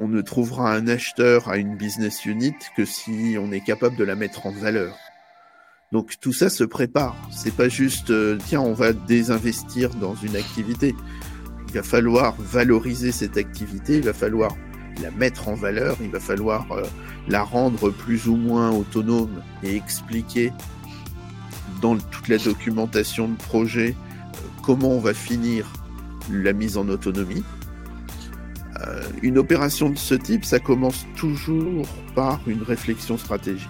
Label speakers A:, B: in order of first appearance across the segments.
A: on ne trouvera un acheteur à une business unit que si on est capable de la mettre en valeur. Donc tout ça se prépare. C'est pas juste euh, tiens on va désinvestir dans une activité. Il va falloir valoriser cette activité. Il va falloir la mettre en valeur. Il va falloir euh, la rendre plus ou moins autonome et expliquer dans toute la documentation de projet euh, comment on va finir la mise en autonomie. Euh, une opération de ce type, ça commence toujours par une réflexion stratégique.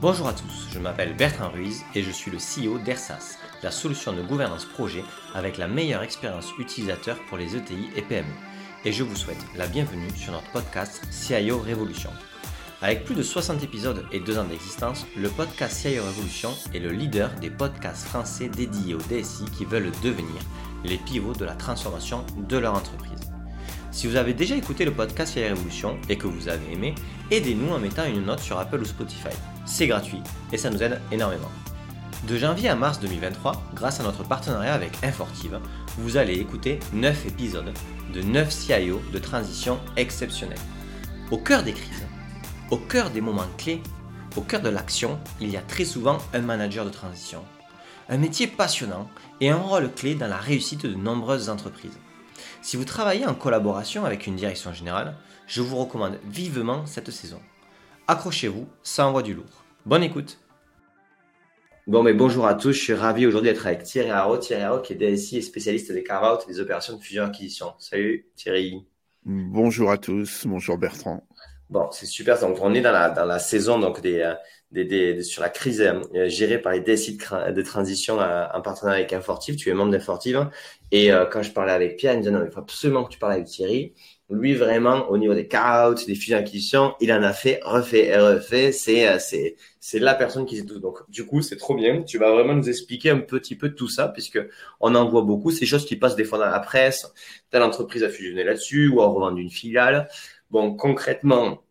B: Bonjour à tous, je m'appelle Bertrand Ruiz et je suis le CEO d'ERSAS, la solution de gouvernance projet avec la meilleure expérience utilisateur pour les ETI et PME. Et je vous souhaite la bienvenue sur notre podcast CIO Révolution. Avec plus de 60 épisodes et 2 ans d'existence, le podcast CIO Révolution est le leader des podcasts français dédiés aux DSI qui veulent devenir les pivots de la transformation de leur entreprise. Si vous avez déjà écouté le podcast CIO Révolution et que vous avez aimé, aidez-nous en mettant une note sur Apple ou Spotify. C'est gratuit et ça nous aide énormément. De janvier à mars 2023, grâce à notre partenariat avec Infortive, vous allez écouter 9 épisodes de 9 CIO de transition exceptionnelle. Au cœur des crises, au cœur des moments clés, au cœur de l'action, il y a très souvent un manager de transition. Un métier passionnant et un rôle clé dans la réussite de nombreuses entreprises. Si vous travaillez en collaboration avec une direction générale, je vous recommande vivement cette saison. Accrochez-vous, ça envoie du lourd. Bonne écoute Bon, mais bonjour à tous, je suis ravi aujourd'hui d'être avec Thierry Haro. Thierry Haro qui est DSI et spécialiste des carve-out et des opérations de fusion-acquisition. Salut Thierry.
A: Bonjour à tous, bonjour Bertrand.
B: Bon, c'est super. Donc, on est dans la, dans la saison donc des, euh, des, des sur la crise euh, gérée par les DSI de, transition euh, en partenariat avec Infortive. Tu es membre d'Infortive. Et quand je parlais avec Pierre, il me disait non, il faut absolument que tu parles avec Thierry. Lui, vraiment, au niveau des carve des fusions acquisitions, il en a fait, refait et refait. C'est, c'est, c'est la personne qui sait tout. Donc, du coup, c'est trop bien. Tu vas vraiment nous expliquer un petit peu tout ça, puisque on en voit beaucoup. Ces choses qui passent des fois dans la presse. Telle entreprise a fusionné là-dessus ou a revendu une filiale. Bon, concrètement,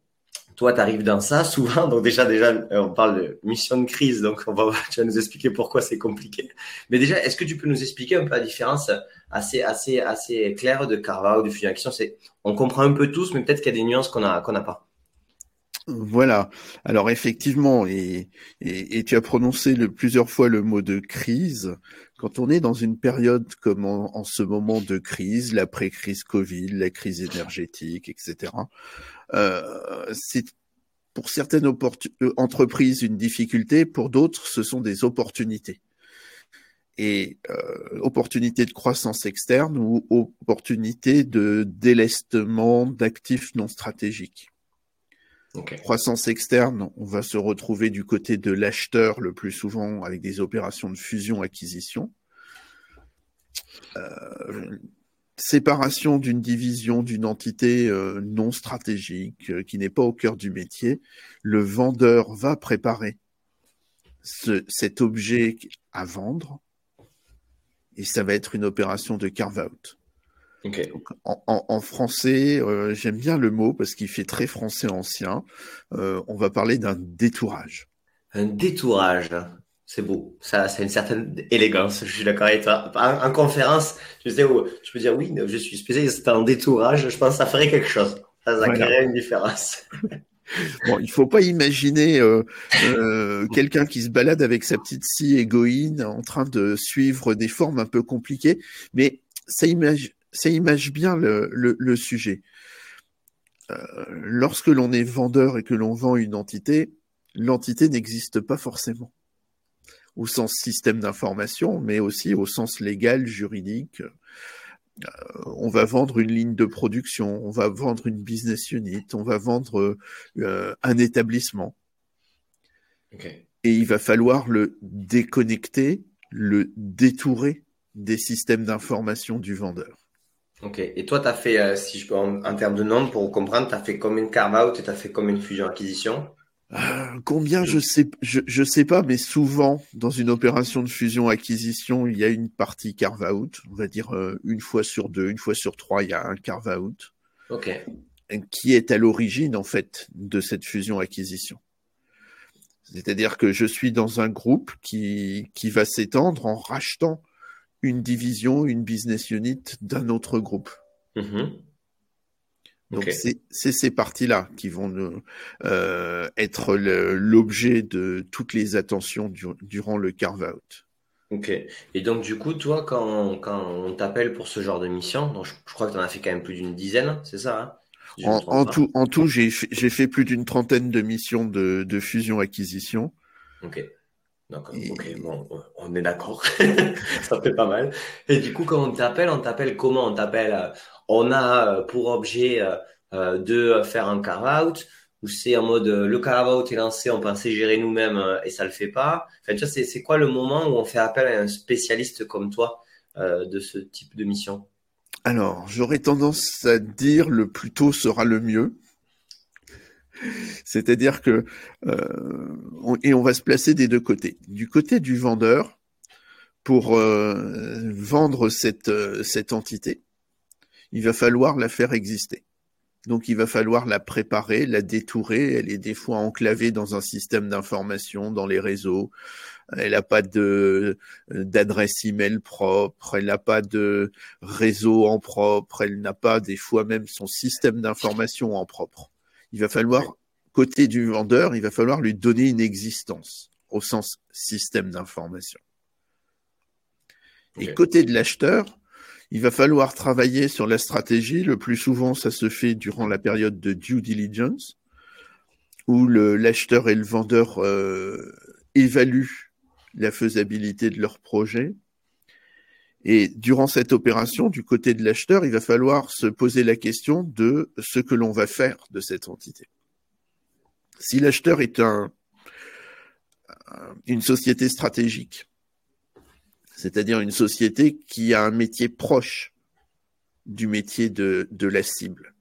B: toi, tu arrives dans ça souvent. Donc déjà, déjà, euh, on parle de mission de crise. Donc, on va, tu vas nous expliquer pourquoi c'est compliqué. Mais déjà, est-ce que tu peux nous expliquer un peu la différence assez, assez, assez claire de Carva ou de fusion action? C'est, on comprend un peu tous, mais peut-être qu'il y a des nuances qu'on a, qu'on n'a pas.
A: Voilà. Alors effectivement, et, et, tu as prononcé plusieurs fois le mot de crise. Quand on est dans une période comme en, ce moment de crise, l'après-crise Covid, la crise énergétique, etc., c'est pour certaines euh, entreprises une difficulté, pour d'autres, ce sont des opportunités. Et euh, opportunités de croissance externe ou opportunités de délestement d'actifs non stratégiques. Croissance externe, on va se retrouver du côté de l'acheteur le plus souvent avec des opérations de fusion-acquisition. Euh, séparation d'une division, d'une entité euh, non stratégique euh, qui n'est pas au cœur du métier. Le vendeur va préparer cet objet à vendre et ça va être une opération de carve-out en, français, euh, j'aime bien le mot parce qu'il fait très français ancien. Euh, on va parler d'un détourage.
B: Un détourage, c'est beau. Ça, c'est une certaine élégance. Je suis d'accord avec toi. En, conférence, je sais où je peux dire oui, je suis spécialiste en détourage. Je pense que ça ferait quelque chose. Ça, ça créerait une différence.
A: Bon, il faut pas imaginer euh, quelqu'un qui se balade avec sa petite scie égoïne en train de suivre des formes un peu compliquées, mais ça, image, ça image bien le, sujet. Euh, lorsque l'on est vendeur et que l'on vend une entité, l'entité n'existe pas forcément au sens système d'information, mais aussi au sens légal, juridique. Euh, on va vendre une ligne de production, on va vendre une business unit, on va vendre euh, un établissement. Et il va falloir le déconnecter, le détourer des systèmes d'information du vendeur.
B: Ok. Et toi, tu as fait, euh, si je peux, en, termes de nombre, pour comprendre, tu as fait combien de carve-out et tu as fait combien de fusion-acquisition?
A: Euh, Combien, je sais, je, je sais pas, mais souvent, dans une opération de fusion-acquisition, il y a une partie carve-out. On va dire euh, une fois sur deux, une fois sur trois, il y a un carve-out.
B: Ok.
A: Qui est à l'origine, en fait, de cette fusion-acquisition. C'est-à-dire que je suis dans un groupe qui, qui va s'étendre en rachetant une division, une business unit d'un autre groupe.
B: Mm-hmm.
A: Donc c'est ces parties-là qui vont euh, être l'objet de toutes les attentions durant le carve-out.
B: Ok. Et donc du coup, toi, quand, quand on t'appelle pour ce genre de mission, donc je, crois que tu en as fait quand même plus d'une dizaine, c'est ça
A: hein? En, tout, en tout, j'ai fait plus d'une trentaine de missions de, de fusion-acquisition.
B: Ok. D'accord. Ok, bon, on est d'accord. ça fait pas mal. Et du coup, quand on t'appelle, on t'appelle comment? On t'appelle euh, On a euh, pour objet euh, de faire un carve-out ou c'est en mode le carve-out est lancé, on pensait gérer nous-mêmes et ça le fait pas. Enfin, tu vois, c'est quoi le moment où on fait appel à un spécialiste comme toi de ce type de mission?
A: Alors, j'aurais tendance à dire le plus tôt sera le mieux. C'est-à-dire que euh, et on va se placer des deux côtés. Du côté du vendeur, pour euh, vendre cette, euh, cette entité, il va falloir la faire exister. Donc il va falloir la préparer, la détourer. Elle est des fois enclavée dans un système d'information, dans les réseaux. Elle n'a pas de d'adresse email propre. Elle n'a pas de réseau en propre. Elle n'a pas des fois même son système d'information en propre. Il va falloir côté du vendeur, il va falloir lui donner une existence au sens système d'information. Et côté de l'acheteur, il va falloir travailler sur la stratégie. Le plus souvent, ça se fait durant la période de due diligence, où l'acheteur et le vendeur euh, évaluent la faisabilité de leur projet. Et durant cette opération, du côté de l'acheteur, il va falloir se poser la question de ce que l'on va faire de cette entité. Si l'acheteur est un, une société stratégique, c'est-à-dire une société qui a un métier proche du métier de, de la cible,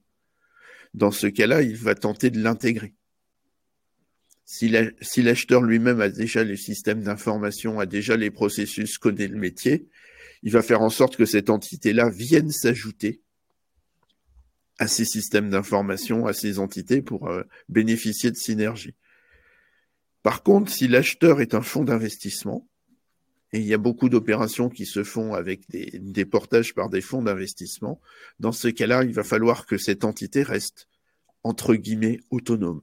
A: dans ce cas-là, il va tenter de l'intégrer. Si l'acheteur lui-même a déjà les systèmes d'information, a déjà les processus, connaît le métier, il va faire en sorte que cette entité-là vienne s'ajouter à ces systèmes d'information, à ces entités pour euh, bénéficier de synergie. Par contre, si l'acheteur est un fonds d'investissement, et il y a beaucoup d'opérations qui se font avec des, des portages par des fonds d'investissement, dans ce cas-là, il va falloir que cette entité reste, entre guillemets, autonome.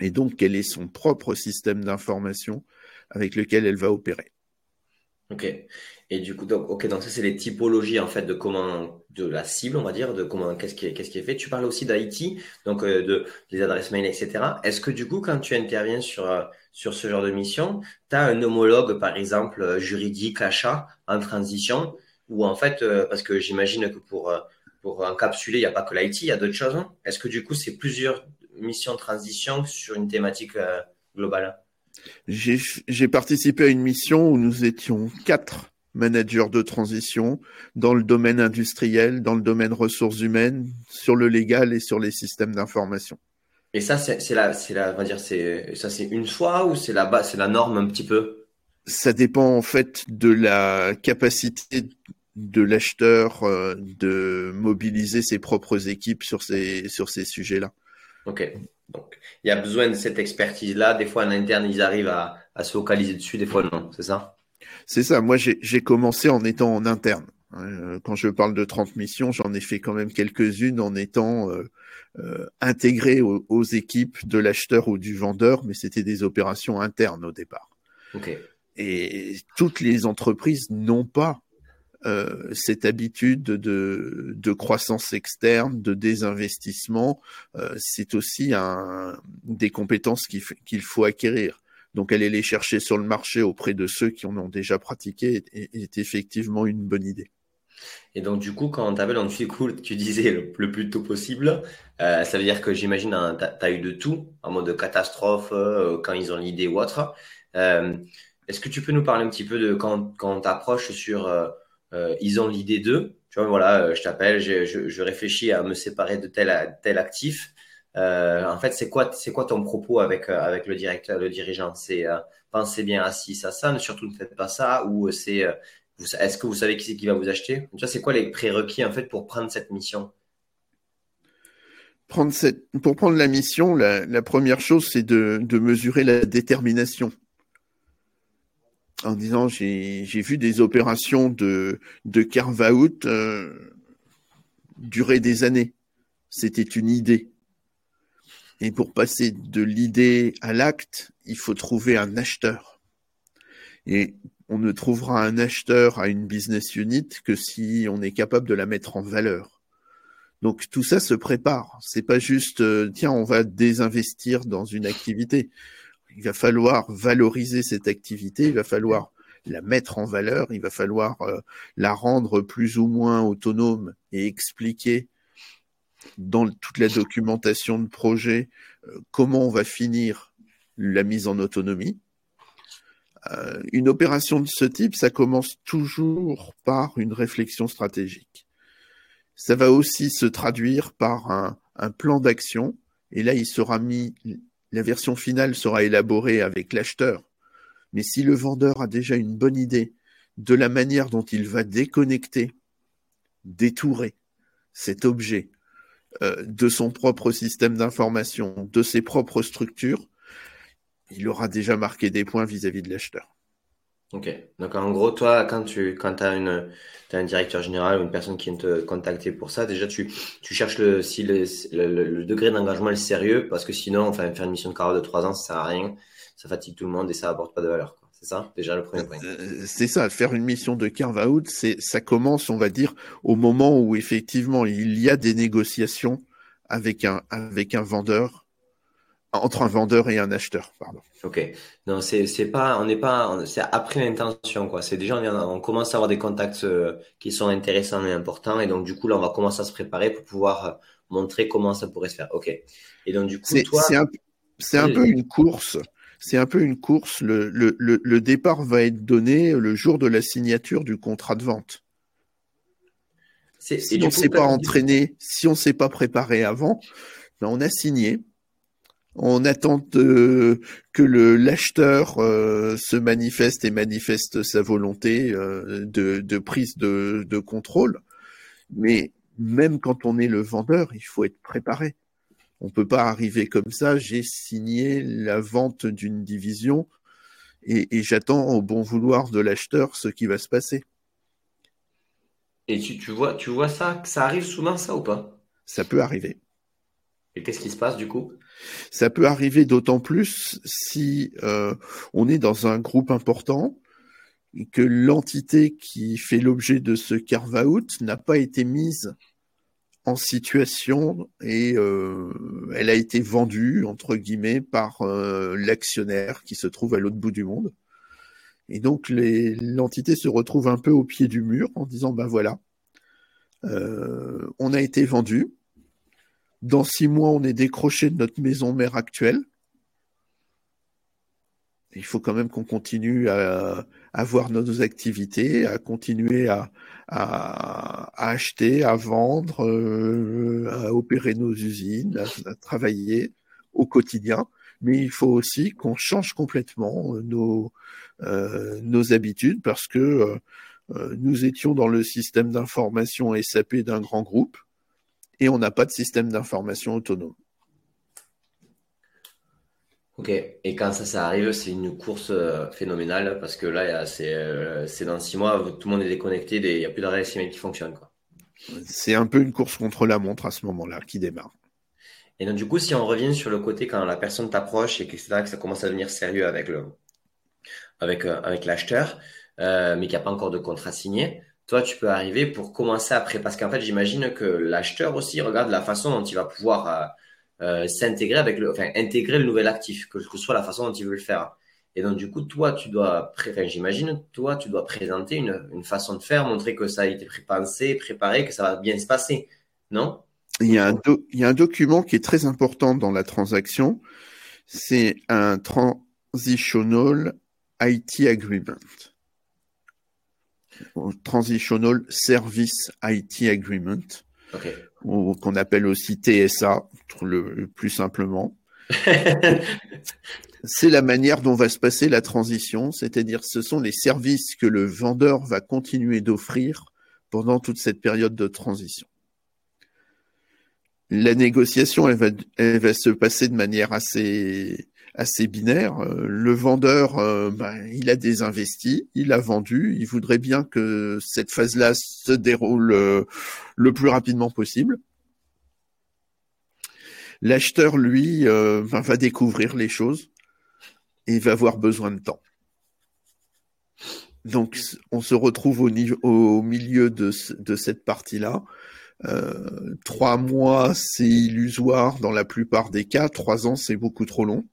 A: Et donc qu'elle ait son propre système d'information avec lequel elle va opérer?
B: Ok. Et du coup, donc, ok, donc ça c'est les typologies en fait de comment de la cible, on va dire, de comment qu'est-ce qui qui est fait. Tu parles aussi d'IT, donc euh, de des adresses mail, etc. Est-ce que du coup, quand tu interviens sur euh, sur ce genre de mission, tu as un homologue, par exemple, euh, juridique, achat, en transition, ou en fait, parce que j'imagine que pour pour encapsuler, il n'y a pas que l'IT, il y a d'autres choses. Hein. Est-ce que du coup, c'est plusieurs missions de transition sur une thématique globale?
A: J'ai participé à une mission où nous étions quatre managers de transition dans le domaine industriel, dans le domaine ressources humaines, sur le légal et sur les systèmes d'information.
B: Et ça, c'est la, la, on va dire, c'est ça, c'est une fois ou c'est la c'est la norme un petit peu?
A: Ça dépend en fait de la capacité de l'acheteur euh, de mobiliser ses propres équipes sur ces sur ces sujets-là.
B: Ok. Donc, il y a besoin de cette expertise-là. Des fois, en interne, ils arrivent à, se focaliser dessus, des fois, non. C'est ça?
A: C'est ça. Moi, j'ai commencé en étant en interne. Euh, quand je parle de 30 missions, j'en ai fait quand même quelques-unes en étant euh, euh, intégré aux, équipes de l'acheteur ou du vendeur, mais c'était des opérations internes au départ.
B: Okay.
A: Et toutes les entreprises n'ont pas euh, cette habitude de, de, croissance externe, de désinvestissement, euh, c'est aussi un, des compétences qu'il faut acquérir. Donc aller les chercher sur le marché auprès de ceux qui en ont déjà pratiqué est, effectivement une bonne idée.
B: Et donc du coup, quand on t'appelle en cool, tu disais le, plus tôt possible, euh, ça veut dire que j'imagine hein, tu as, eu de tout, en mode catastrophe, quand ils ont l'idée ou autre. Est-ce que tu peux nous parler un petit peu de quand, on t'approche sur euh, ils ont l'idée d'eux? Tu vois, voilà, euh, je t'appelle, je, je, réfléchis à me séparer de tel, tel actif. Euh, en fait, c'est quoi, c'est quoi ton propos avec, avec le directeur, le dirigeant? C'est pensez bien à ci, à ça, ne surtout ne faites pas ça, ou c'est est-ce que vous savez qui c'est qui va vous acheter? Tu vois, c'est quoi les prérequis en fait pour prendre cette mission?
A: Prendre cette, pour prendre la mission, la, première chose, c'est de, de, mesurer la détermination en disant j'ai vu des opérations de, de carve-out euh, durer des années. c'était une idée. Et pour passer de l'idée à l'acte, il faut trouver un acheteur. Et on ne trouvera un acheteur à une business unit que si on est capable de la mettre en valeur. Donc tout ça se prépare. C'est pas juste euh, tiens on va désinvestir dans une activité. Il va falloir valoriser cette activité. Il va falloir la mettre en valeur. Il va falloir euh, la rendre plus ou moins autonome et expliquer dans toute la documentation de projet euh, comment on va finir la mise en autonomie. Euh, une opération de ce type, ça commence toujours par une réflexion stratégique. Ça va aussi se traduire par un, un plan d'action, et là, il sera mis, la version finale sera élaborée avec l'acheteur. Mais si le vendeur a déjà une bonne idée de la manière dont il va déconnecter, détourer cet objet euh, de son propre système d'information, de ses propres structures, il aura déjà marqué des points vis-à-vis de l'acheteur.
B: Ok. Donc en gros, toi, quand tu quand as, une, as un directeur général ou une personne qui vient te contacter pour ça, déjà tu, tu cherches le, si le, le, degré d'engagement est sérieux, parce que sinon, enfin, faire une mission de carrière de trois ans, ça sert à rien, ça fatigue tout le monde et ça apporte pas de valeur. C'est ça, déjà le premier point.
A: Euh, c'est ça, faire une mission de carve out, c'est ça commence, on va dire, au moment où effectivement il y a des négociations avec un avec un vendeur entre un vendeur et un acheteur, pardon.
B: Ok. Non, c'est c'est pas, on n'est pas, c'est après l'intention quoi. C'est déjà on, commence à avoir des contacts euh, qui sont intéressants et importants et donc du coup là on va commencer à se préparer pour pouvoir euh, montrer comment ça pourrait se faire. Ok. Et donc du coup toi,
A: c'est un, c'est un peu une course. C'est un peu une course. Le, le, le, le départ va être donné le jour de la signature du contrat de vente. Si on ne s'est pas entraîné, si on ne s'est pas préparé avant, ben on a signé on attend que le l'acheteur euh, se manifeste et manifeste sa volonté euh, de, prise de, de, contrôle. Mais même quand on est le vendeur, il faut être préparé. On peut pas arriver comme ça. J'ai signé la vente d'une division et, et j'attends au bon vouloir de l'acheteur ce qui va se passer.
B: Et tu, tu vois, tu vois ça, ça arrive souvent ça ou pas?
A: Ça peut arriver.
B: Et qu'est-ce qui se passe du coup?
A: Ça peut arriver d'autant plus si euh, on est dans un groupe important et que l'entité qui fait l'objet de ce carve-out n'a pas été mise en situation et euh, elle a été vendue entre guillemets par euh, l'actionnaire qui se trouve à l'autre bout du monde. Et donc l'entité se retrouve un peu au pied du mur en disant ben voilà, on a été vendu, dans six mois, on est décroché de notre maison mère actuelle. Il faut quand même qu'on continue à, avoir nos activités, à continuer à, acheter, à vendre, euh, à opérer nos usines, à, travailler au quotidien. Mais il faut aussi qu'on change complètement nos, euh, nos habitudes parce que euh, nous étions dans le système d'information SAP d'un grand groupe et on n'a pas de système d'information autonome.
B: Ok, et quand ça, ça arrive, c'est une course euh, phénoménale parce que là, euh, c'est dans six mois, tout le monde est déconnecté, il n'y a plus de réseau qui fonctionne.
A: C'est un peu une course contre la montre à ce moment-là qui démarre.
B: Et donc, du coup, si on revient sur le côté quand la personne t'approche et que, que ça commence à devenir sérieux avec le avec, euh, avec l'acheteur, mais qu'il n'y a pas encore de contrat signé, toi, tu peux arriver pour commencer après. Parce qu'en fait, j'imagine que l'acheteur aussi regarde la façon dont il va pouvoir euh, s'intégrer avec le, enfin, intégrer le nouvel actif, que ce soit la façon dont il veut le faire. Et donc, du coup, toi, tu dois, enfin, j'imagine, toi, tu dois présenter une, une, façon de faire, montrer que ça a été pensé, préparé, que ça va bien se passer. Non?
A: Il y, a un il y a un document qui est très important dans la transaction. C'est un Transitional IT Agreement. Transitional Service IT Agreement, qu'on appelle aussi TSA, le, plus simplement. c'est la manière dont va se passer la transition, c'est-à-dire ce sont les services que le vendeur va continuer d'offrir pendant toute cette période de transition. La négociation, elle va, elle va se passer de manière assez, assez binaire. Euh, le vendeur, euh, ben, il a désinvesti, il a vendu, il voudrait bien que cette phase-là se déroule euh, le plus rapidement possible. L'acheteur, lui, va découvrir les choses et va avoir besoin de temps. Donc, on se retrouve au, au milieu de, de cette partie-là. Euh, trois mois, c'est illusoire dans la plupart des cas. Trois ans, c'est beaucoup trop long.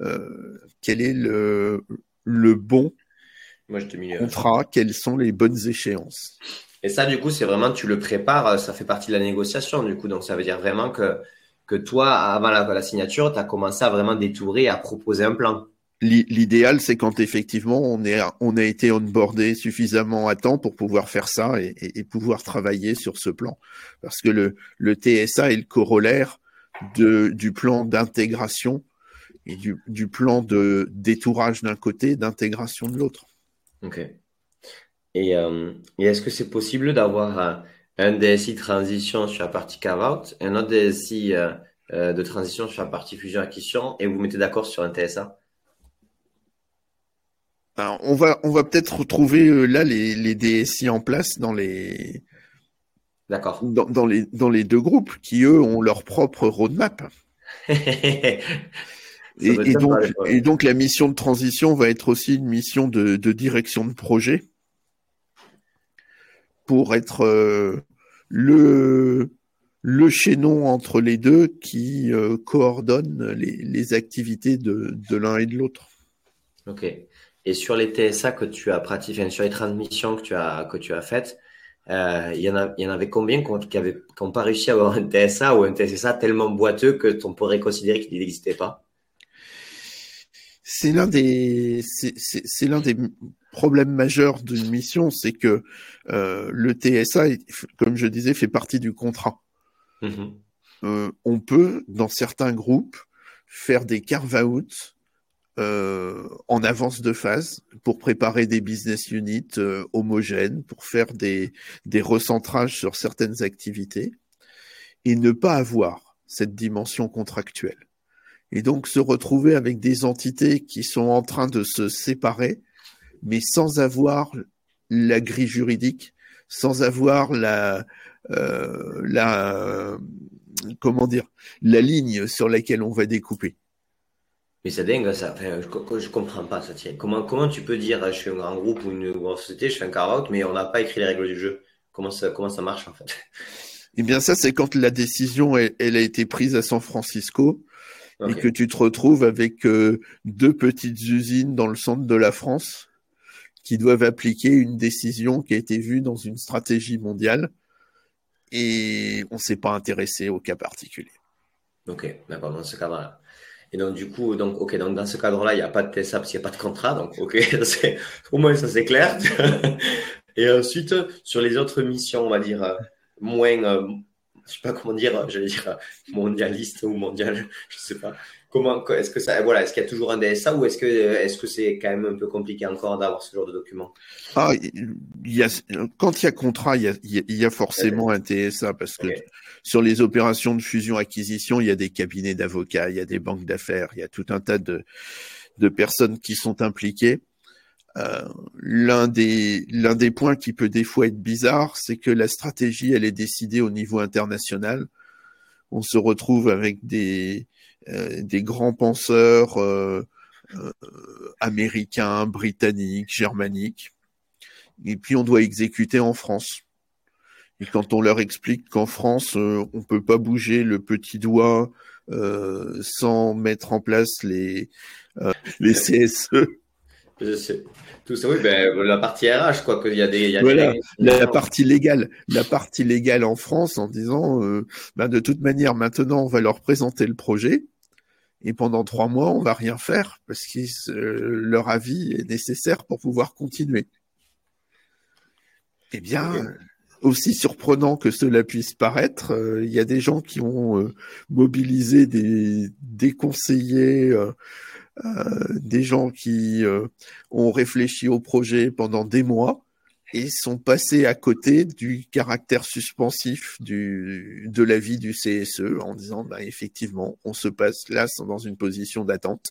A: Euh, quel est le, le bon Moi, je contrat? Quelles sont les bonnes échéances?
B: Et ça, du coup, c'est vraiment, tu le prépares, ça fait partie de la négociation, du coup. Donc, ça veut dire vraiment que, que toi, avant la, la signature, tu as commencé à vraiment détourer, à proposer un plan.
A: L'idéal, c'est quand effectivement on, est, on a été onboardé suffisamment à temps pour pouvoir faire ça et, pouvoir travailler sur ce plan. Parce que le, le TSA est le corollaire de, du plan d'intégration et du, du, plan de détourage d'un côté, d'intégration de l'autre.
B: Ok. Et, euh, et est-ce que c'est possible d'avoir un, DSI transition sur la partie carve-out, un autre DSI euh, euh, de transition sur la partie fusion-acquisition et vous mettez d'accord sur un TSA
A: on va, on va peut-être retrouver euh, là les, les, DSI en place dans les,
B: D'accord.
A: Dans, les, dans les deux groupes qui eux ont leur propre roadmap. et, donc, et, donc, la mission de transition va être aussi une mission de, direction de projet pour être euh, le, le chaînon entre les deux qui euh, coordonne les, les activités de, de l'un et de l'autre.
B: Ok. Et sur les TSA que tu as pratiqué, sur les transmissions que tu as, que tu as faites, euh, il, y en a, il y en avait combien qui n'ont pas réussi à avoir un TSA ou un TSA tellement boiteux que on pourrait considérer qu'il n'existait pas?
A: C'est l'un des, c'est l'un des problèmes majeurs d'une mission, c'est que euh, le TSA, comme je disais, fait partie du contrat. Mmh euh, on peut, dans certains groupes, faire des carve-out euh, en avance de phase pour préparer des business units euh, homogènes, pour faire des, des recentrages sur certaines activités et ne pas avoir cette dimension contractuelle. Et donc se retrouver avec des entités qui sont en train de se séparer, mais sans avoir la grille juridique, sans avoir la, euh, la comment dire, la ligne sur laquelle on va découper.
B: Mais c'est dingue, ça. Enfin, je, je comprends pas ça. Tient. Comment, comment tu peux dire, je suis un grand groupe ou une grosse société, je fais un carotte, mais on n'a pas écrit les règles du jeu? Comment ça, comment ça marche en fait?
A: Eh bien, ça, c'est quand la décision, elle, a été prise à San Francisco et que tu te retrouves avec euh, deux petites usines dans le centre de la France qui doivent appliquer une décision qui a été vue dans une stratégie mondiale et on ne s'est pas intéressé au cas particulier.
B: Ok, d'accord, dans ce cas-là. Et donc, du coup, donc, donc dans ce cadre-là, il n'y a pas de TSA parce n'y a pas de contrat. Donc, ok, au moins ça c'est clair. Et ensuite, sur les autres missions, on va dire euh, moins, euh, je sais pas comment dire, j'allais dire mondialiste ou mondial, je sais pas. Comment, est-ce que ça, voilà, est-ce qu'il y a toujours un DSA ou est-ce que, est-ce que c'est quand même un peu compliqué encore d'avoir ce genre de document?
A: Ah, il y a, quand il y a contrat, il y a, il y a forcément un TSA parce que sur les opérations de fusion-acquisition, il y a des cabinets d'avocats, il y a des banques d'affaires, il y a tout un tas de, de personnes qui sont impliquées. Euh, l'un des l'un des points qui peut des fois être bizarre, c'est que la stratégie elle est décidée au niveau international. On se retrouve avec des euh, des grands penseurs euh, euh, américains, britanniques, germaniques. Et puis on doit exécuter en France. Et quand on leur explique qu'en France, on on peut pas bouger le petit doigt sans mettre en place les les CSE.
B: Tout ça, oui, ben, la partie RH, quoi, qu'il y a des. Y a
A: voilà, la partie légale, la partie légale en France, en disant, ben, de toute manière, maintenant, on va leur présenter le projet et pendant trois mois, on va rien faire parce que euh, leur avis est nécessaire pour pouvoir continuer. Eh bien, aussi surprenant que cela puisse paraître, euh, il y a des gens qui ont euh, mobilisé des, des conseillers, des gens qui ont réfléchi au projet pendant des mois et sont passés à côté du caractère suspensif du, de l'avis du CSE en disant bah, effectivement, on se passe là dans une position d'attente.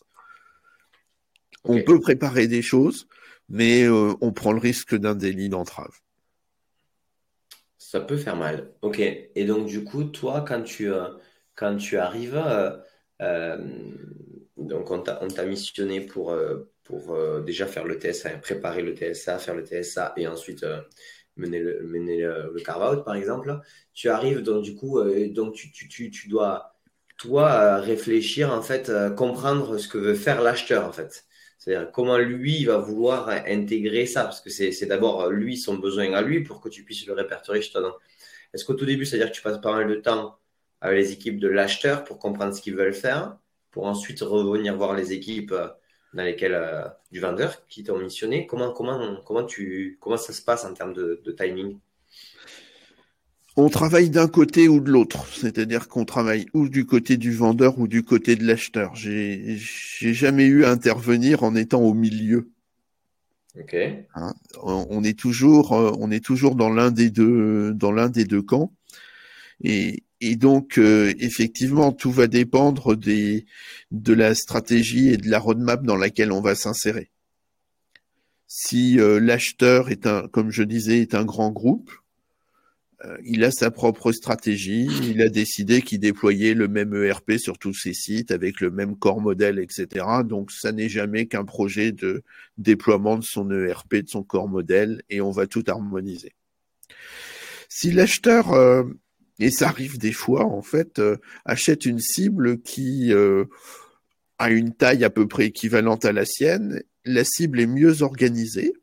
A: On peut préparer des choses, mais euh, on prend le risque d'un délit d'entrave.
B: Ça peut faire mal. Ok. Et donc, du coup, toi, quand tu, euh, quand tu arrives, donc on t'a missionné pour, pour déjà faire le TSA, préparer le TSA, faire le TSA et ensuite mener le, mener le, carve-out par exemple. Tu arrives donc du coup, donc tu, tu, tu, dois toi réfléchir en fait, comprendre ce que veut faire l'acheteur en fait. C'est-à-dire comment lui va vouloir intégrer ça, parce que c'est d'abord lui son besoin à lui pour que tu puisses le répertorier chez toi. Est-ce qu'au tout début, c'est-à-dire que tu passes pas mal de temps avec les équipes de l'acheteur pour comprendre ce qu'ils veulent faire, pour ensuite revenir voir les équipes euh, dans lesquelles euh, du vendeur qui t'ont missionné Comment comment comment tu comment ça se passe en termes de timing?
A: On travaille d'un côté ou de l'autre, c'est-à-dire qu'on travaille ou du côté du vendeur ou du côté de l'acheteur. J'ai, j'ai jamais eu à intervenir en étant au milieu.
B: Ok.
A: Hein, on est toujours, euh, on est toujours dans l'un des deux, dans l'un des deux camps. Et, et donc, euh, effectivement, tout va dépendre des, de la stratégie et de la roadmap dans laquelle on va s'insérer. Si euh, l'acheteur est un, comme je disais, est un grand groupe, euh, il a sa propre stratégie. Il a décidé qu'il déployait le même ERP sur tous ses sites avec le même corps modèle, etc. Donc, ça n'est jamais qu'un projet de déploiement de son ERP, de son corps modèle, et on va tout harmoniser. Si l'acheteur, euh, et ça arrive des fois, en fait, euh, achète une cible qui a une taille à peu près équivalente à la sienne, la cible est mieux organisée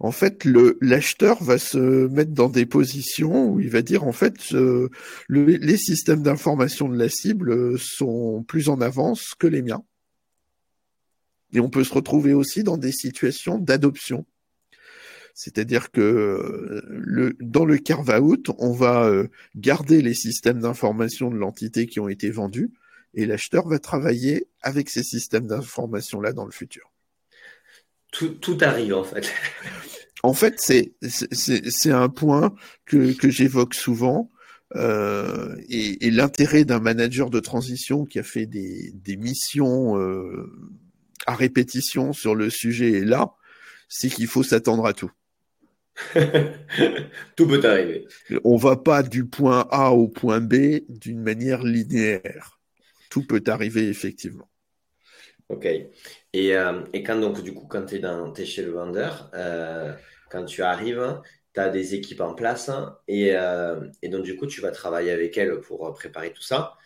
A: en fait, l'acheteur va se mettre dans des positions où il va dire en fait les systèmes d'information de la cible sont plus en avance que les miens. Et on peut se retrouver aussi dans des situations d'adoption. C'est-à-dire que le, dans le carve-out, on va euh, garder les systèmes d'information de l'entité qui ont été vendus et l'acheteur va travailler avec ces systèmes d'information-là dans le futur
B: tout, arrive en fait.
A: En fait, c'est un point que, que j'évoque souvent. Euh, et, l'intérêt d'un manager de transition qui a fait des, des missions euh, à répétition sur le sujet est là, c'est qu'il faut s'attendre à tout.
B: tout peut arriver.
A: On va pas du point A au point B d'une manière linéaire. Tout peut arriver effectivement.
B: Ok. Et, euh, et, quand donc du coup quand tu es, es, chez le vendeur, euh, quand tu arrives, tu as des équipes en place et, euh, et, donc du coup tu vas travailler avec elles pour préparer tout ça.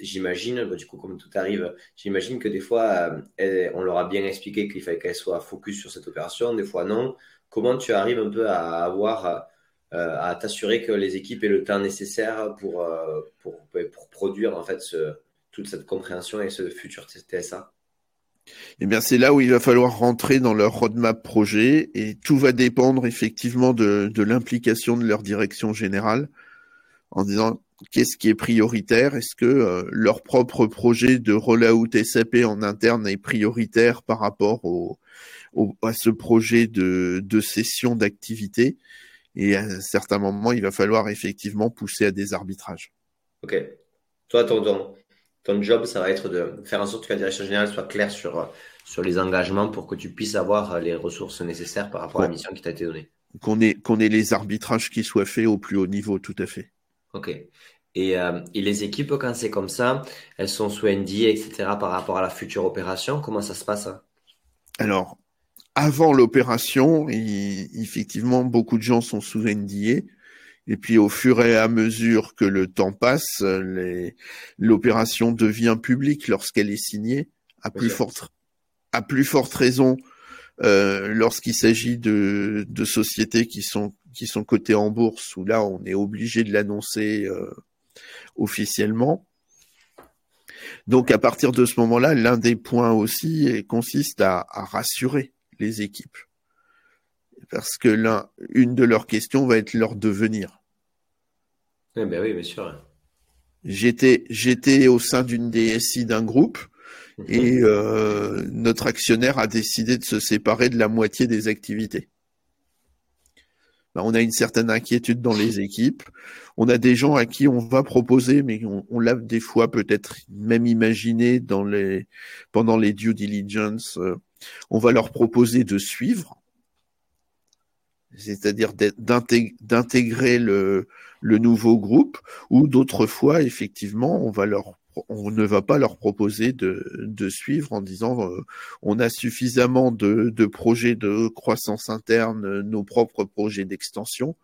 B: J'imagine, du coup comme tout arrive, j'imagine que des fois on leur a bien expliqué qu'il fallait qu'elles soient focus sur cette opération, des fois non. Comment tu arrives un peu à avoir à t'assurer que les équipes aient le temps nécessaire pour, pour, pour produire en fait toute cette compréhension et ce futur TSA
A: eh bien, c'est là où il va falloir rentrer dans leur roadmap projet et tout va dépendre effectivement de, l'implication de leur direction générale en disant qu'est-ce qui est prioritaire? Est-ce que euh, leur propre projet de rollout SAP en interne est prioritaire par rapport au, à ce projet de, de session d'activité? Et à un certain moment, il va falloir effectivement pousser à des arbitrages.
B: Ok. Toi, ton, ton job, ça va être de faire en sorte que la direction générale soit claire sur, sur les engagements pour que tu puisses avoir les ressources nécessaires par rapport à la mission qui t'a été donnée.
A: Qu'on ait, qu'on ait les arbitrages qui soient faits au plus haut niveau, tout à fait.
B: Ok. Et, euh, et les équipes, quand c'est comme ça, elles sont sous NDA, etc., par rapport à la future opération. Comment ça se passe
A: Alors, avant l'opération, effectivement, beaucoup de gens sont sous NDA. Et puis au fur et à mesure que le temps passe, l'opération devient publique lorsqu'elle est signée, à plus forte, à plus forte raison euh, lorsqu'il s'agit de, de, sociétés qui sont qui sont cotées en bourse, où là on est obligé de l'annoncer euh, officiellement. Donc à partir de ce moment-là, l'un des points aussi consiste à, à rassurer les équipes parce que l'un, une de leurs questions va être leur devenir.
B: Eh ben oui, bien sûr.
A: J'étais, j'étais au sein d'une DSI d'un groupe mhm. et euh, notre actionnaire a décidé de se séparer de la moitié des activités. Ben, on a une certaine inquiétude dans les équipes. On a des gens à qui on va proposer, mais on, l'a des fois peut-être même imaginé pendant les due diligence, euh, on va leur proposer de suivre c'est-à-dire d'intégrer le, le nouveau groupe, ou d'autres fois, effectivement, on va leur on ne va pas leur proposer de, suivre en disant euh, on a suffisamment de, projets de croissance interne, nos propres projets d'extension,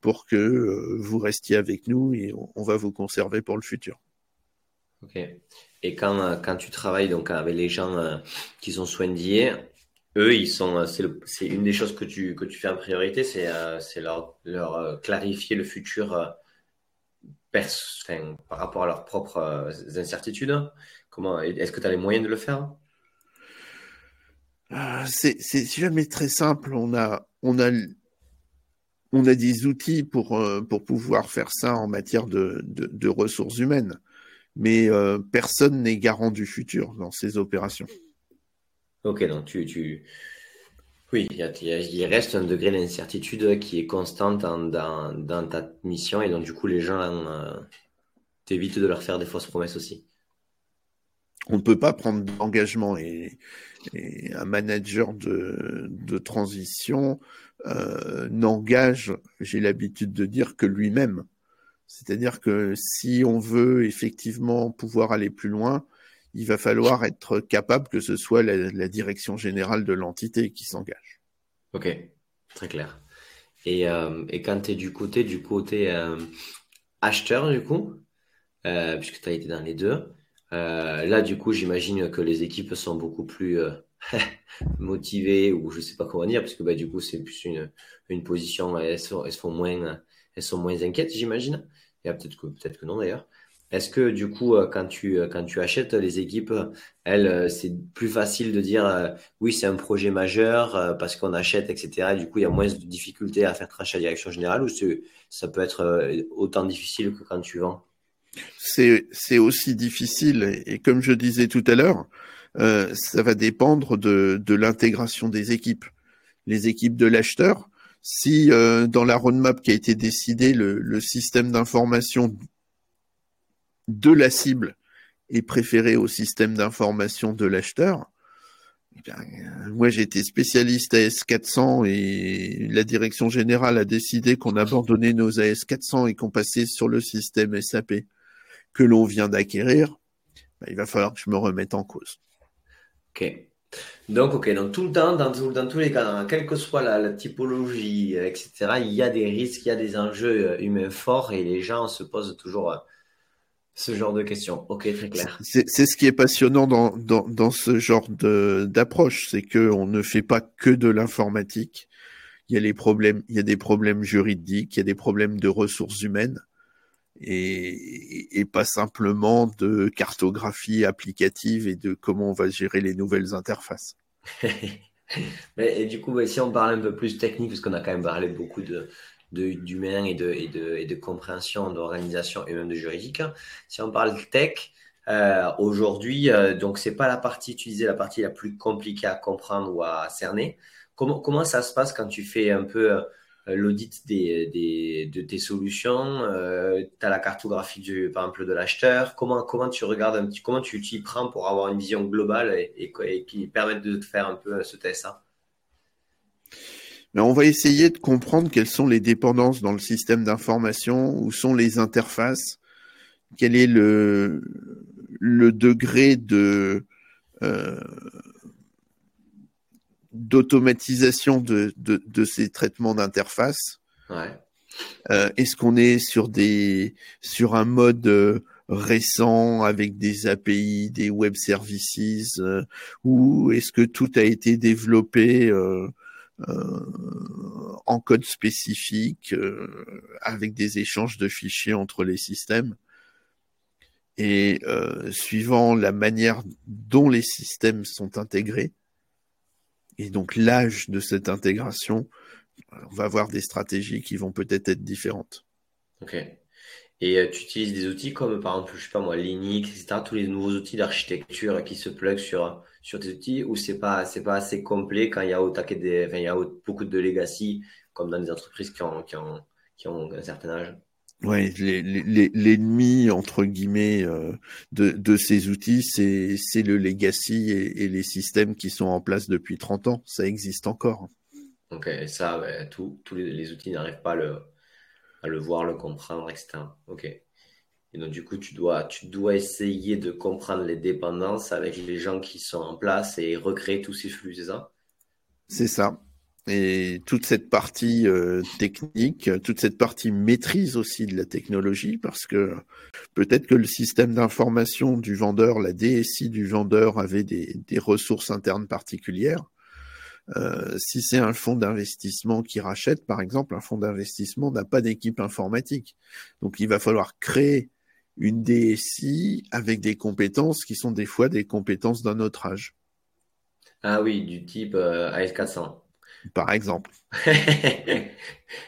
A: pour que euh, vous restiez avec nous et on, va vous conserver pour le futur.
B: Ok. Et quand, quand tu travailles donc avec les gens qui sont soignés, eux, ils sont, euh, c'est une des choses que tu, que tu fais en priorité, c'est euh, leur, leur euh, clarifier le futur par rapport à leurs propres incertitudes. Comment, est-ce que tu as les moyens de le faire?
A: C'est jamais très simple. On a, on a, on a des outils pour, pour pouvoir faire ça en matière de, de, de ressources humaines, mais personne n'est garant du futur dans ces opérations.
B: Ok, donc tu, tu... oui, il, reste un degré d'incertitude qui est constante dans, dans, ta mission et donc du coup les gens euh, t'évitent de leur faire des fausses promesses aussi.
A: On ne peut pas prendre d'engagement et, un manager de, de transition euh, n'engage, j'ai l'habitude de dire, que lui-même. C'est-à-dire que si on veut effectivement pouvoir aller plus loin, il va falloir être capable que ce soit la, direction générale de l'entité qui s'engage.
B: Ok, très clair. Et, euh, quand tu es du côté, du côté euh, acheteur, du coup, euh, puisque tu as été dans les deux, là, du coup, j'imagine que les équipes sont beaucoup plus motivées, ou je sais pas comment dire, parce que bah, du coup, c'est plus une, une position, elles sont, elles, moins, elles sont moins inquiètes, j'imagine. Peut-être que, peut-être que non d'ailleurs. Est-ce que du coup, euh, quand tu, euh, quand tu achètes les équipes, elles, euh, c'est plus facile de dire oui, c'est un projet majeur parce qu'on achète, etc. du coup, il y a moins de difficultés à faire trancher la direction générale ou ça peut être autant difficile que quand tu vends?
A: C'est aussi difficile et, comme je disais tout à l'heure, ça va dépendre de, l'intégration des équipes. Les équipes de l'acheteur, si dans la roadmap qui a été décidée, le système d'information de la cible est préféré au système d'information de l'acheteur, eh moi j'ai été spécialiste AS400 et la direction générale a décidé qu'on abandonnait nos AS400 et qu'on passait sur le système SAP que l'on vient d'acquérir. Ben, il va falloir que je me remette en cause.
B: Ok. Donc, ok, donc tout le temps, dans, dans tous les cas, quelle que soit la, typologie, etc., il y a des risques, il y a des enjeux euh, humains forts et les gens se posent toujours euh, ce genre de questions. Ok, très clair.
A: C'est ce qui est passionnant dans, dans, dans ce genre d'approche, c'est qu'on ne fait pas que de l'informatique. Il y a les problèmes, il y a des problèmes juridiques, il y a des problèmes de ressources humaines et, et pas simplement de cartographie applicative et de comment on va gérer les nouvelles interfaces.
B: Mais, et du coup, si on parle un peu plus technique, parce qu'on a quand même parlé beaucoup de, d'humain et de, et, de, et de compréhension d'organisation et même de juridique. Si on parle tech, euh, aujourd'hui, euh, donc c'est pas la partie utilisée, la partie la plus compliquée à comprendre ou à cerner. Comment, comment ça se passe quand tu fais un peu euh, l'audit des, des, de tes solutions euh, Tu as la cartographie du, par exemple de l'acheteur. Comment, comment tu regardes un petit, comment tu t'y prends pour avoir une vision globale et, et, qui permette de te faire un peu ce TSA
A: mais on va essayer de comprendre quelles sont les dépendances dans le système d'information, où sont les interfaces, quel est le, le degré de euh, d'automatisation de, de, de, ces traitements d'interface.
B: Ouais.
A: Euh, Est-ce qu'on est sur des sur un mode euh, récent avec des API, des web services, euh, ou est-ce que tout a été développé en code spécifique euh, avec des échanges de fichiers entre les systèmes. Et euh, suivant la manière dont les systèmes sont intégrés, et donc l'âge de cette intégration, on va avoir des stratégies qui vont peut-être être différentes.
B: Ok. Et euh, tu utilises des outils comme par exemple, je sais pas moi, Linux, etc., tous les nouveaux outils d'architecture qui se pluguent sur, sur tes outils, ou c'est pas, c'est pas assez complet quand il y a, au des, enfin, il y a beaucoup de legacy, comme dans des entreprises qui ont, qui ont, qui ont un certain âge?
A: Ouais, l'ennemi entre guillemets euh, de, de ces outils, c'est c'est le legacy et, et, les systèmes qui sont en place depuis 30 ans. Ça existe encore.
B: Ok, et ça, tous les, les outils n'arrivent pas à le, à le voir, le comprendre, etc. Ok. Et donc, du coup, tu dois, tu dois essayer de comprendre les dépendances avec les gens qui sont en place et recréer tous ces flux, c'est ça?
A: C'est ça. Et toute cette partie euh, technique, toute cette partie maîtrise aussi de la technologie, parce que peut-être que le système d'information du vendeur, la DSI du vendeur avait des, des ressources internes particulières. Euh, si c'est un fonds d'investissement qui rachète, par exemple, un fonds d'investissement n'a pas d'équipe informatique. Donc il va falloir créer une DSI avec des compétences qui sont des fois des compétences d'un autre âge.
B: Ah oui, du type euh, AS400.
A: Par exemple.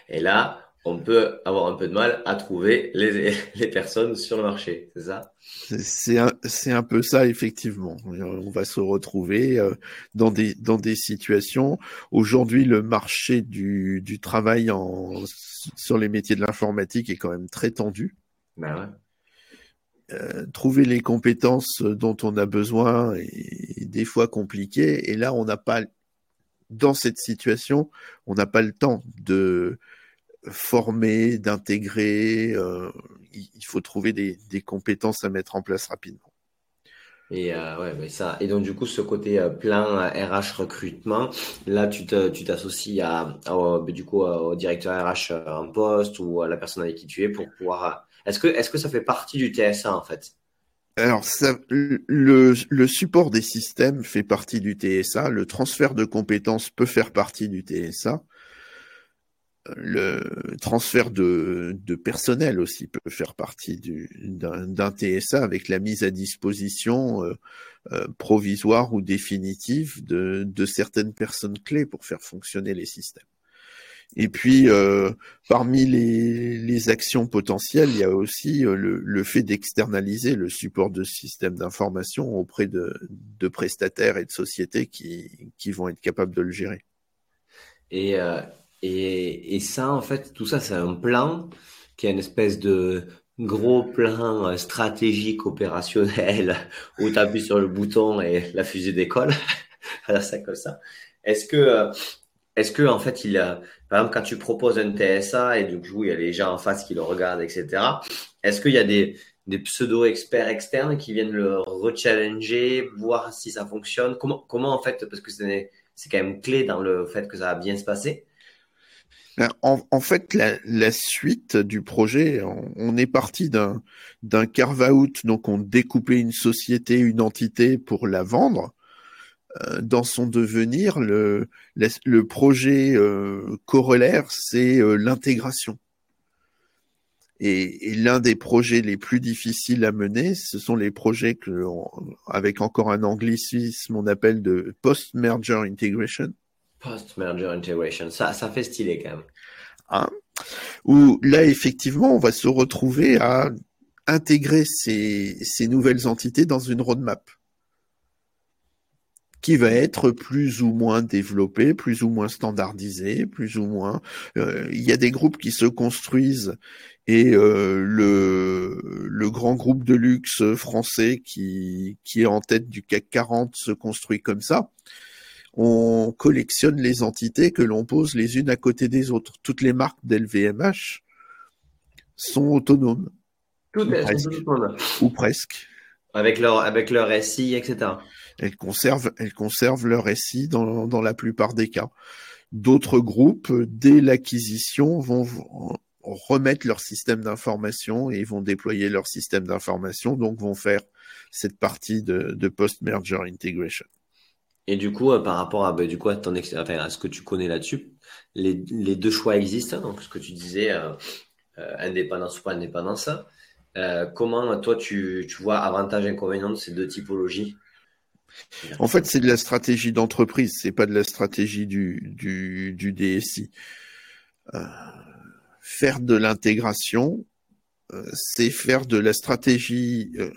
B: Et là, on peut avoir un peu de mal à trouver les, les personnes sur le marché, c'est ça?
A: C'est un, un, peu ça, effectivement. On va se retrouver euh, dans des, dans des situations. Aujourd'hui, le marché du, du travail en, sur les métiers de l'informatique est quand même très tendu.
B: Ben ouais.
A: Euh, trouver les compétences dont on a besoin est des fois compliqué. Et là, on n'a pas, dans cette situation, on n'a pas le temps de former, d'intégrer. Euh, il faut trouver des, compétences à mettre en place rapidement.
B: Et euh, ouais, mais ça. Et donc du coup, ce côté plein RH recrutement, là, tu t'associes à, du coup au directeur RH en poste ou à la personne avec qui tu es pour pouvoir est-ce que, est-ce que ça fait partie du TSA en fait?
A: Alors, ça, le, le, support des systèmes fait partie du TSA, le transfert de compétences peut faire partie du TSA, le transfert de, de personnel aussi peut faire partie d'un TSA avec la mise à disposition euh, euh, provisoire ou définitive de, de certaines personnes clés pour faire fonctionner les systèmes. Et puis, euh, parmi les, les, actions potentielles, il y a aussi euh, le, le, fait d'externaliser le support de systèmes d'information auprès de, de, prestataires et de sociétés qui, qui, vont être capables de le gérer.
B: Et, euh, et, et ça, en fait, tout ça, c'est un plan qui est une espèce de gros plan euh, stratégique opérationnel où tu appuies sur le bouton et la fusée décolle. Alors, ça comme ça. Est-ce que euh, est-ce que en fait, il a, par exemple, quand tu proposes un TSA et du coup il y a les gens en face qui le regardent, etc. Est-ce qu'il y a des, des pseudo-experts externes qui viennent le rechallenger, voir si ça fonctionne? Comment, en fait, parce que c'est, quand même clé dans le fait que ça va bien se passer.
A: Ben, en, fait, la, suite du projet, on, on est parti d'un carve-out, donc on découpait une société, une entité pour la vendre. Euh, dans son devenir, le, le projet euh, corollaire, c'est euh, l'intégration. Et, et l'un des projets les plus difficiles à mener, ce sont les projets que, avec encore un anglicisme, on appelle de post-merger integration.
B: Post-merger integration, ça, ça fait stylé quand même.
A: Hein? Où là, effectivement, on va se retrouver à intégrer ces, ces nouvelles entités dans une roadmap qui va être plus ou moins développé, plus ou moins standardisé, plus ou moins. Euh, il y a des groupes qui se construisent et euh, le, le grand groupe de luxe français qui, qui est en tête du CAC 40 se construit comme ça. On collectionne les entités que l'on pose les unes à côté des autres. Toutes les marques d'LVMH sont autonomes.
B: Toutes ou, presque,
A: ou presque.
B: Avec leur, avec leur SI, etc.
A: Elles conservent, leur SI dans, la plupart des cas. D'autres groupes, dès l'acquisition, vont remettre leur système d'information et vont déployer leur système d'information, donc vont faire cette partie de, post-merger integration.
B: Et du coup, euh, par rapport à, bah, du coup, à, ce que tu connais là-dessus, les, deux choix existent. Hein, donc, ce que tu disais, euh, euh, indépendance ou pas indépendance. Comment toi, tu, tu vois avantage et inconvénient de ces deux typologies?
A: En fait, c'est de la stratégie d'entreprise, c'est pas de la stratégie du, du, du DSI. Euh, faire de l'intégration, euh, c'est faire de la stratégie euh,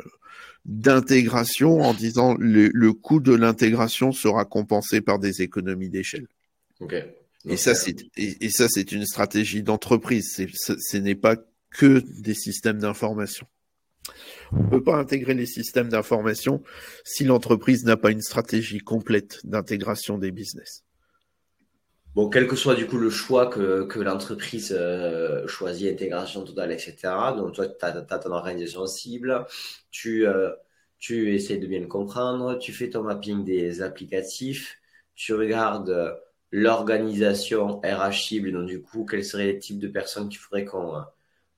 A: d'intégration en disant le, le coût de l'intégration sera compensé par des économies d'échelle.
B: Okay.
A: Et ça, c'est et, et, ça, c'est une stratégie d'entreprise. Ce n'est pas que des systèmes d'information. On ne peut pas intégrer les systèmes d'information si l'entreprise n'a pas une stratégie complète d'intégration des business.
B: Bon, quel que soit du coup le choix que, l'entreprise euh, choisit, intégration totale, etc. Donc, toi, tu as, ton organisation cible, tu, euh, tu essaies de bien le comprendre, tu fais ton mapping des applicatifs, tu regardes l'organisation RH cible, donc du coup, quels seraient les types de personnes qu'il faudrait qu'on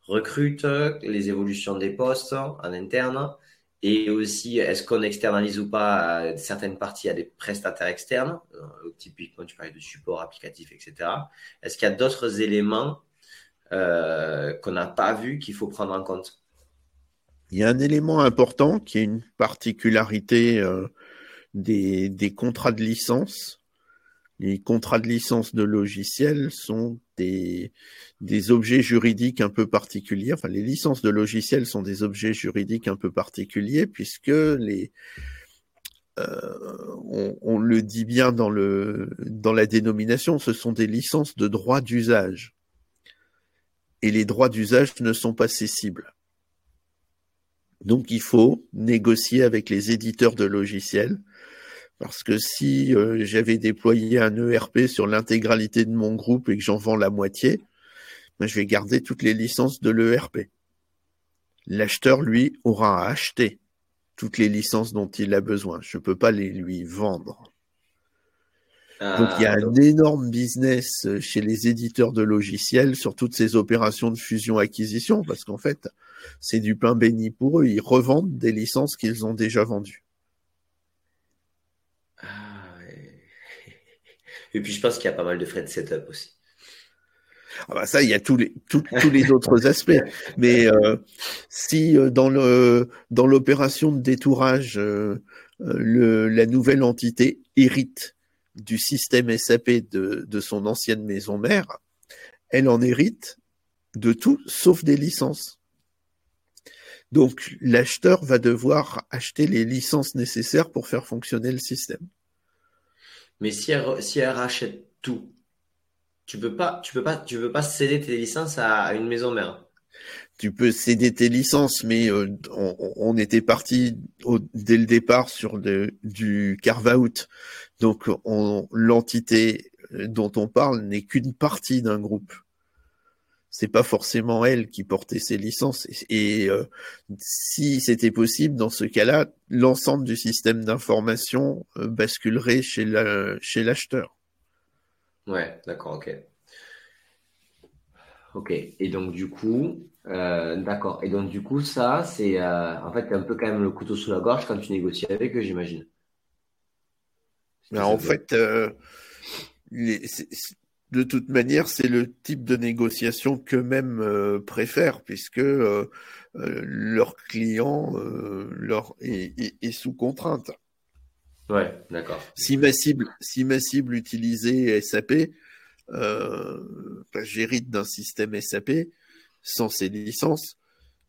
B: recrute, les évolutions des postes en interne, et aussi, est-ce qu'on externalise ou pas euh, certaines parties à des prestataires externes euh, Typiquement, tu parlais de support applicatif, etc. Est-ce qu'il y a d'autres éléments euh, qu'on n'a pas vu qu'il faut prendre en compte?
A: Il y a un élément important qui est une particularité des, contrats de licence. Les contrats de licence de logiciels sont des, des objets juridiques un peu particuliers. Enfin, les licences de logiciels sont des objets juridiques un peu particuliers puisque les, euh, on, le dit bien dans, le, dans la dénomination, ce sont des licences de droit d'usage. Et les droits d'usage ne sont pas cessibles. Donc il faut négocier avec les éditeurs de logiciels parce que si euh, j'avais déployé un ERP sur l'intégralité de mon groupe et que j'en vends la moitié, je vais garder toutes les licences de l'ERP. L'acheteur, lui, aura à acheter toutes les licences dont il a besoin. Je ne peux pas les lui vendre. donc il y a un ah, énorme business chez les éditeurs de logiciels sur toutes ces opérations de fusion-acquisition, parce qu'en fait, c'est du pain béni pour eux. Ils revendent des licences qu'ils ont déjà vendues.
B: Et puis je pense qu'il y a pas mal de frais de setup aussi.
A: Ah bah ça, il y a tous les tous, les autres aspects. Mais euh, si euh, dans le dans l'opération de détourage, euh, le, la nouvelle entité hérite du système SAP de, de son ancienne maison mère, elle en hérite de tout sauf des licences. Donc l'acheteur va devoir acheter les licences nécessaires pour faire fonctionner le système.
B: Mais si elle, si elle rachète tout, tu peux pas, tu peux pas, tu veux pas céder tes licences à, une maison mère.
A: Tu peux céder tes licences, mais euh, on, était parti dès le départ sur du carve-out. Donc, l'entité dont on parle n'est qu'une partie d'un groupe. C'est pas forcément elle qui portait ses licences. Et, euh, si c'était possible, dans ce cas-là, l'ensemble du système d'information euh, basculerait chez l'acheteur.
B: Ouais, d'accord, ok. Ok, et donc du coup, euh, d'accord. Et donc du coup, ça, c'est euh, en fait un peu quand même le couteau sous la gorge quand tu négocies avec eux, j'imagine.
A: Ben, en fait, euh, de toute manière, c'est le type de négociation qu'eux-mêmes préfèrent, puisque leur client leur est, sous contrainte.
B: Ouais, d'accord.
A: Si ma cible, si ma cible utilisait SAP, euh, j'hérite d'un système SAP sans ces licences.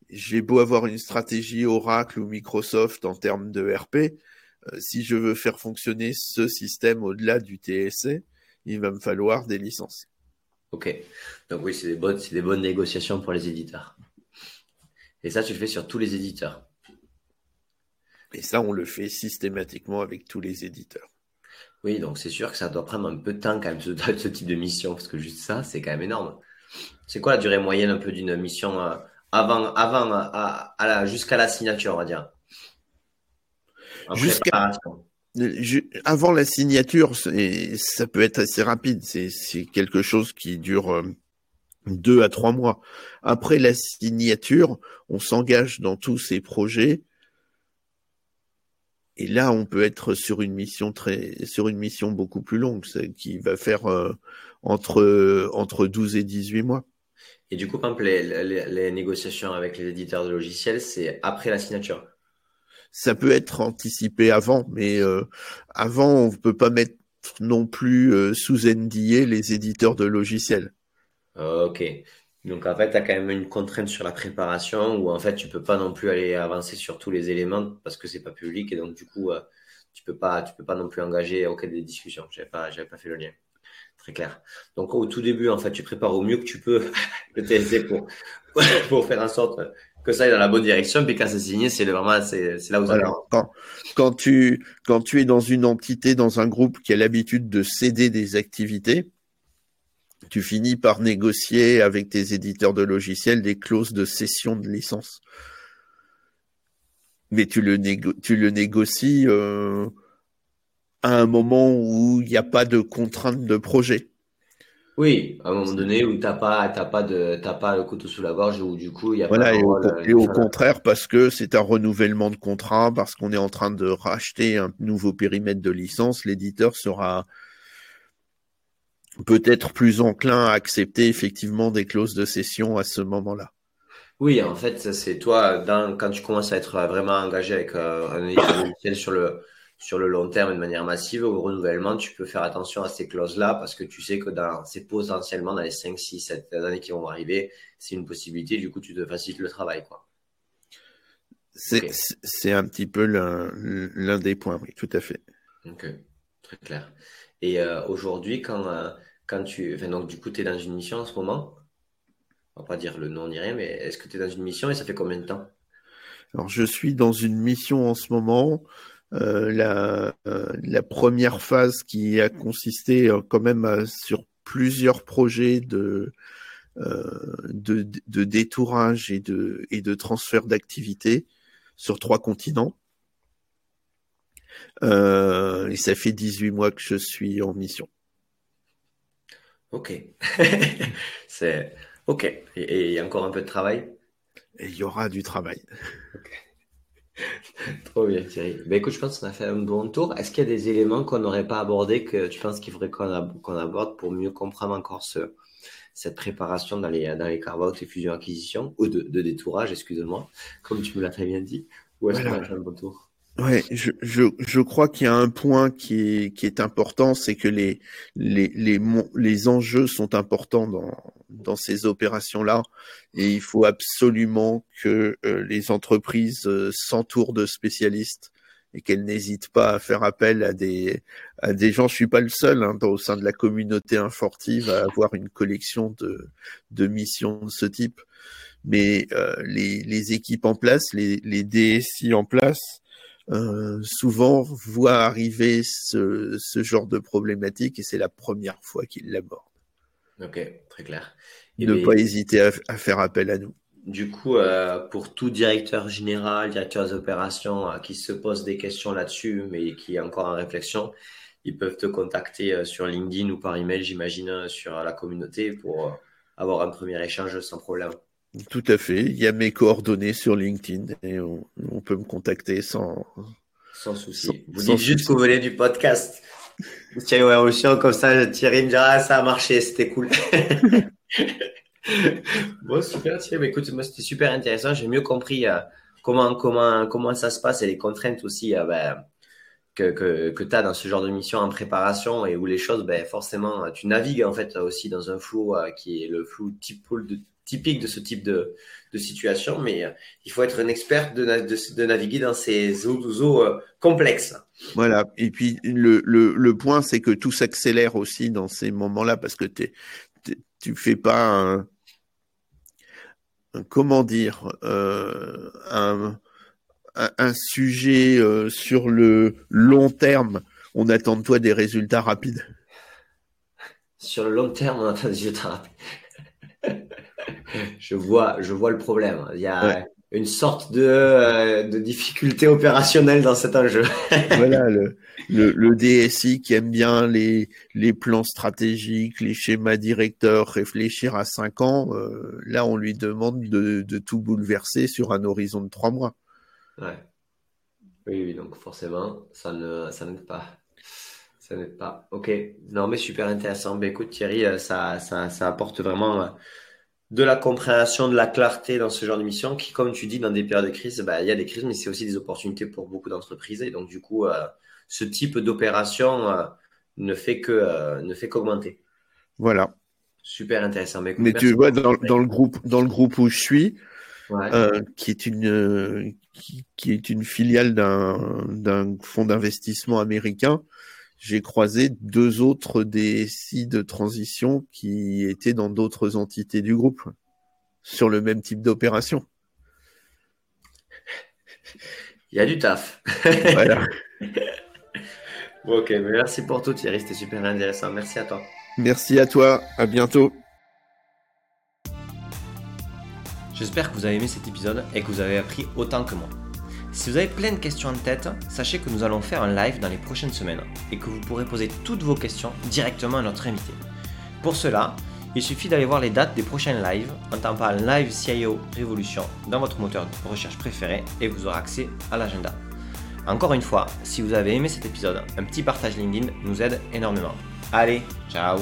A: J'ai beau avoir une stratégie Oracle ou Microsoft en termes de RP, euh, si je veux faire fonctionner ce système au-delà du TSC, il va me falloir des licences.
B: Ok. Donc oui, c'est des bonnes, c'est des bonnes négociations pour les éditeurs. Et ça, tu le fais sur tous les éditeurs.
A: Et ça, on le fait systématiquement avec tous les éditeurs.
B: Oui, donc c'est sûr que ça doit prendre un peu de temps quand même, ce, ce type de mission, parce que juste ça, c'est quand même énorme. C'est quoi la durée moyenne un peu d'une mission euh, avant, avant à, à jusqu'à la signature, on va dire?
A: Jusqu'à avant la signature, ça peut être assez rapide. C'est quelque chose qui dure euh, deux à trois mois. Après la signature, on s'engage dans tous ces projets et là, on peut être sur une mission très, sur une mission beaucoup plus longue, qui va faire euh, entre entre 12 et 18 mois.
B: Et du coup, les, négociations avec les éditeurs de logiciels, c'est après la signature.
A: Ça peut être anticipé avant, mais euh, avant, on ne peut pas mettre non plus euh, sous NDA les éditeurs de logiciels.
B: Ok. Donc en fait, tu as quand même une contrainte sur la préparation où en fait, tu peux pas non plus aller avancer sur tous les éléments parce que c'est pas public et donc du coup, euh, tu peux pas, peux pas non plus engager aucun des discussions. J'avais pas, j'avais pas fait le lien. Très clair. Donc au tout début, en fait, tu prépares au mieux que tu peux le TSC pour pour faire en sorte que ça aille dans la bonne direction. Puis quand c'est signé, c'est vraiment c'est, là où ça
A: Alors, quand, quand tu quand tu es dans une entité, dans un groupe qui a l'habitude de céder des activités, tu finis par négocier avec tes éditeurs de logiciels des clauses de cession de licence. Mais tu le, tu le négocies euh, à un moment où il n'y a pas de contrainte de projet.
B: Oui, à un moment donné où t'as pas, pas de, pas le couteau sous la gorge où du coup il y a
A: pas. Et, au, et au contraire parce que c'est un renouvellement de contrat, parce qu'on est en train de racheter un nouveau périmètre de licence, l'éditeur sera peut-être plus enclin à accepter effectivement des clauses de cession à ce moment-là.
B: Oui, en fait, c'est toi, quand tu commences à être vraiment engagé avec euh, un éditeur sur le, sur le long terme de manière massive, au renouvellement, tu peux faire attention à ces clauses-là parce que tu sais que dans, c'est potentiellement dans les 5, 6, 7 années qui vont arriver, c'est une possibilité, du coup, tu te facilites le travail. Quoi.
A: C'est, un petit peu l'un, des points, oui, tout à fait.
B: Ok, très clair. Et euh, aujourd'hui, quand, euh, quand tu. Enfin, donc, du coup, tu es dans une mission en ce moment? On va pas dire le nom ni rien, mais est-ce que tu es dans une mission et ça fait combien de temps?
A: Alors, je suis dans une mission en ce moment. Euh, la, la, première phase qui a consisté quand même sur plusieurs projets de, de, de, détourage et de, et de transfert d'activité sur trois continents. Euh, et ça fait 18 mois que je suis en mission.
B: Ok. c'est ok. Et il y a encore un peu de travail?
A: Il y aura du travail.
B: Trop bien, Thierry. Ben, écoute, je pense qu'on a fait un bon tour. Est-ce qu'il y a des éléments qu'on n'aurait pas abordés que tu penses qu'il faudrait qu'on aborde pour mieux comprendre encore ce, cette préparation dans les, dans les carve-out et fusion-acquisition, ou de, de détourage, excuse-moi, comme tu me l'as très bien dit? Ou est-ce qu'on a fait un bon tour?
A: Ouais, je, je, je crois qu'il y a un point qui est, qui est important, c'est que les, les, les, les enjeux sont importants dans, dans ces opérations-là et il faut absolument que euh, les entreprises euh, s'entourent de spécialistes et qu'elles n'hésitent pas à faire appel à des, à des gens. Je suis pas le seul hein, au sein de la communauté infortive à avoir une collection de, de missions de ce type, mais euh, les, les équipes en place, les, les DSI en place, euh, souvent voient arriver ce, ce, genre de problématique et c'est la première fois qu'ils l'abordent.
B: Ok, très clair.
A: Et ne pas hésiter à, faire appel à nous.
B: Du coup, euh, pour tout directeur général, directeur des opérations euh, qui se pose des questions là-dessus, mais qui est encore en réflexion, ils peuvent te contacter sur LinkedIn ou par email, j'imagine, sur la communauté pour avoir un premier échange sans problème.
A: Tout à fait. Il y a mes coordonnées sur LinkedIn et on, peut me contacter sans.
B: Sans souci. vous dites juste que vous venez du podcast. Tiens, ouais, aussi, comme ça, Thierry me dira, ah, ça a marché, c'était cool. bon, super, Thierry. écoute, moi, c'était super intéressant. J'ai mieux compris euh, comment, comment, comment ça se passe et les contraintes aussi euh, ben, que, que, que tu as dans ce genre de mission en préparation et où les choses, ben, forcément, tu navigues en fait aussi dans un flou euh, qui est le flou type de typique de ce type de, situation, mais euh, il faut être un expert de, de, naviguer dans ces eaux, euh, complexes.
A: Voilà. Et puis le, le, point, c'est que tout s'accélère aussi dans ces moments-là parce que tu tu fais pas un, comment dire euh, un, un, sujet sur le long terme. On attend de toi des résultats rapides.
B: Sur le long terme, on attend des résultats rapides je vois, je vois le problème. Il y a une sorte de, euh, de, difficulté opérationnelle dans cet enjeu.
A: voilà, le, le, le, DSI qui aime bien les, les plans stratégiques, les schémas directeurs, réfléchir à cinq ans, euh, là, on lui demande de, de, tout bouleverser sur un horizon de trois mois.
B: Ouais. Oui, oui, donc forcément, ça ne ça n'aide pas. Pas. Ok. Non, mais super intéressant. Ben, écoute, Thierry, euh, ça, ça, ça apporte vraiment de la compréhension, de la clarté dans ce genre de mission qui, comme tu dis, dans des périodes de crise, bah, il y a des crises, mais c'est aussi des opportunités pour beaucoup d'entreprises. Et donc, du coup, euh, ce type d'opération euh, ne fait que euh, ne fait qu'augmenter.
A: Voilà.
B: Super intéressant.
A: Mais, tu vois, dans, le groupe, dans le groupe où je suis, qui est une qui, qui est une filiale d'un fonds d'investissement américain, j'ai croisé deux autres DSI de transition qui étaient dans d'autres entités du groupe sur le même type d'opération.
B: Il y a du taf. Voilà. ok, merci pour tout Thierry, c'était super intéressant. Merci à toi.
A: Merci à toi, à bientôt.
B: J'espère que vous avez aimé cet épisode et que vous avez appris autant que moi. Si vous avez plein de questions en tête, sachez que nous allons faire un live dans les prochaines semaines et que vous pourrez poser toutes vos questions directement à notre invité. Pour cela, il suffit d'aller voir les dates des prochains lives en tapant Live CIO Révolution dans votre moteur de recherche préféré et vous aurez accès à l'agenda. Encore une fois, si vous avez aimé cet épisode, un petit partage LinkedIn nous aide énormément. Allez, ciao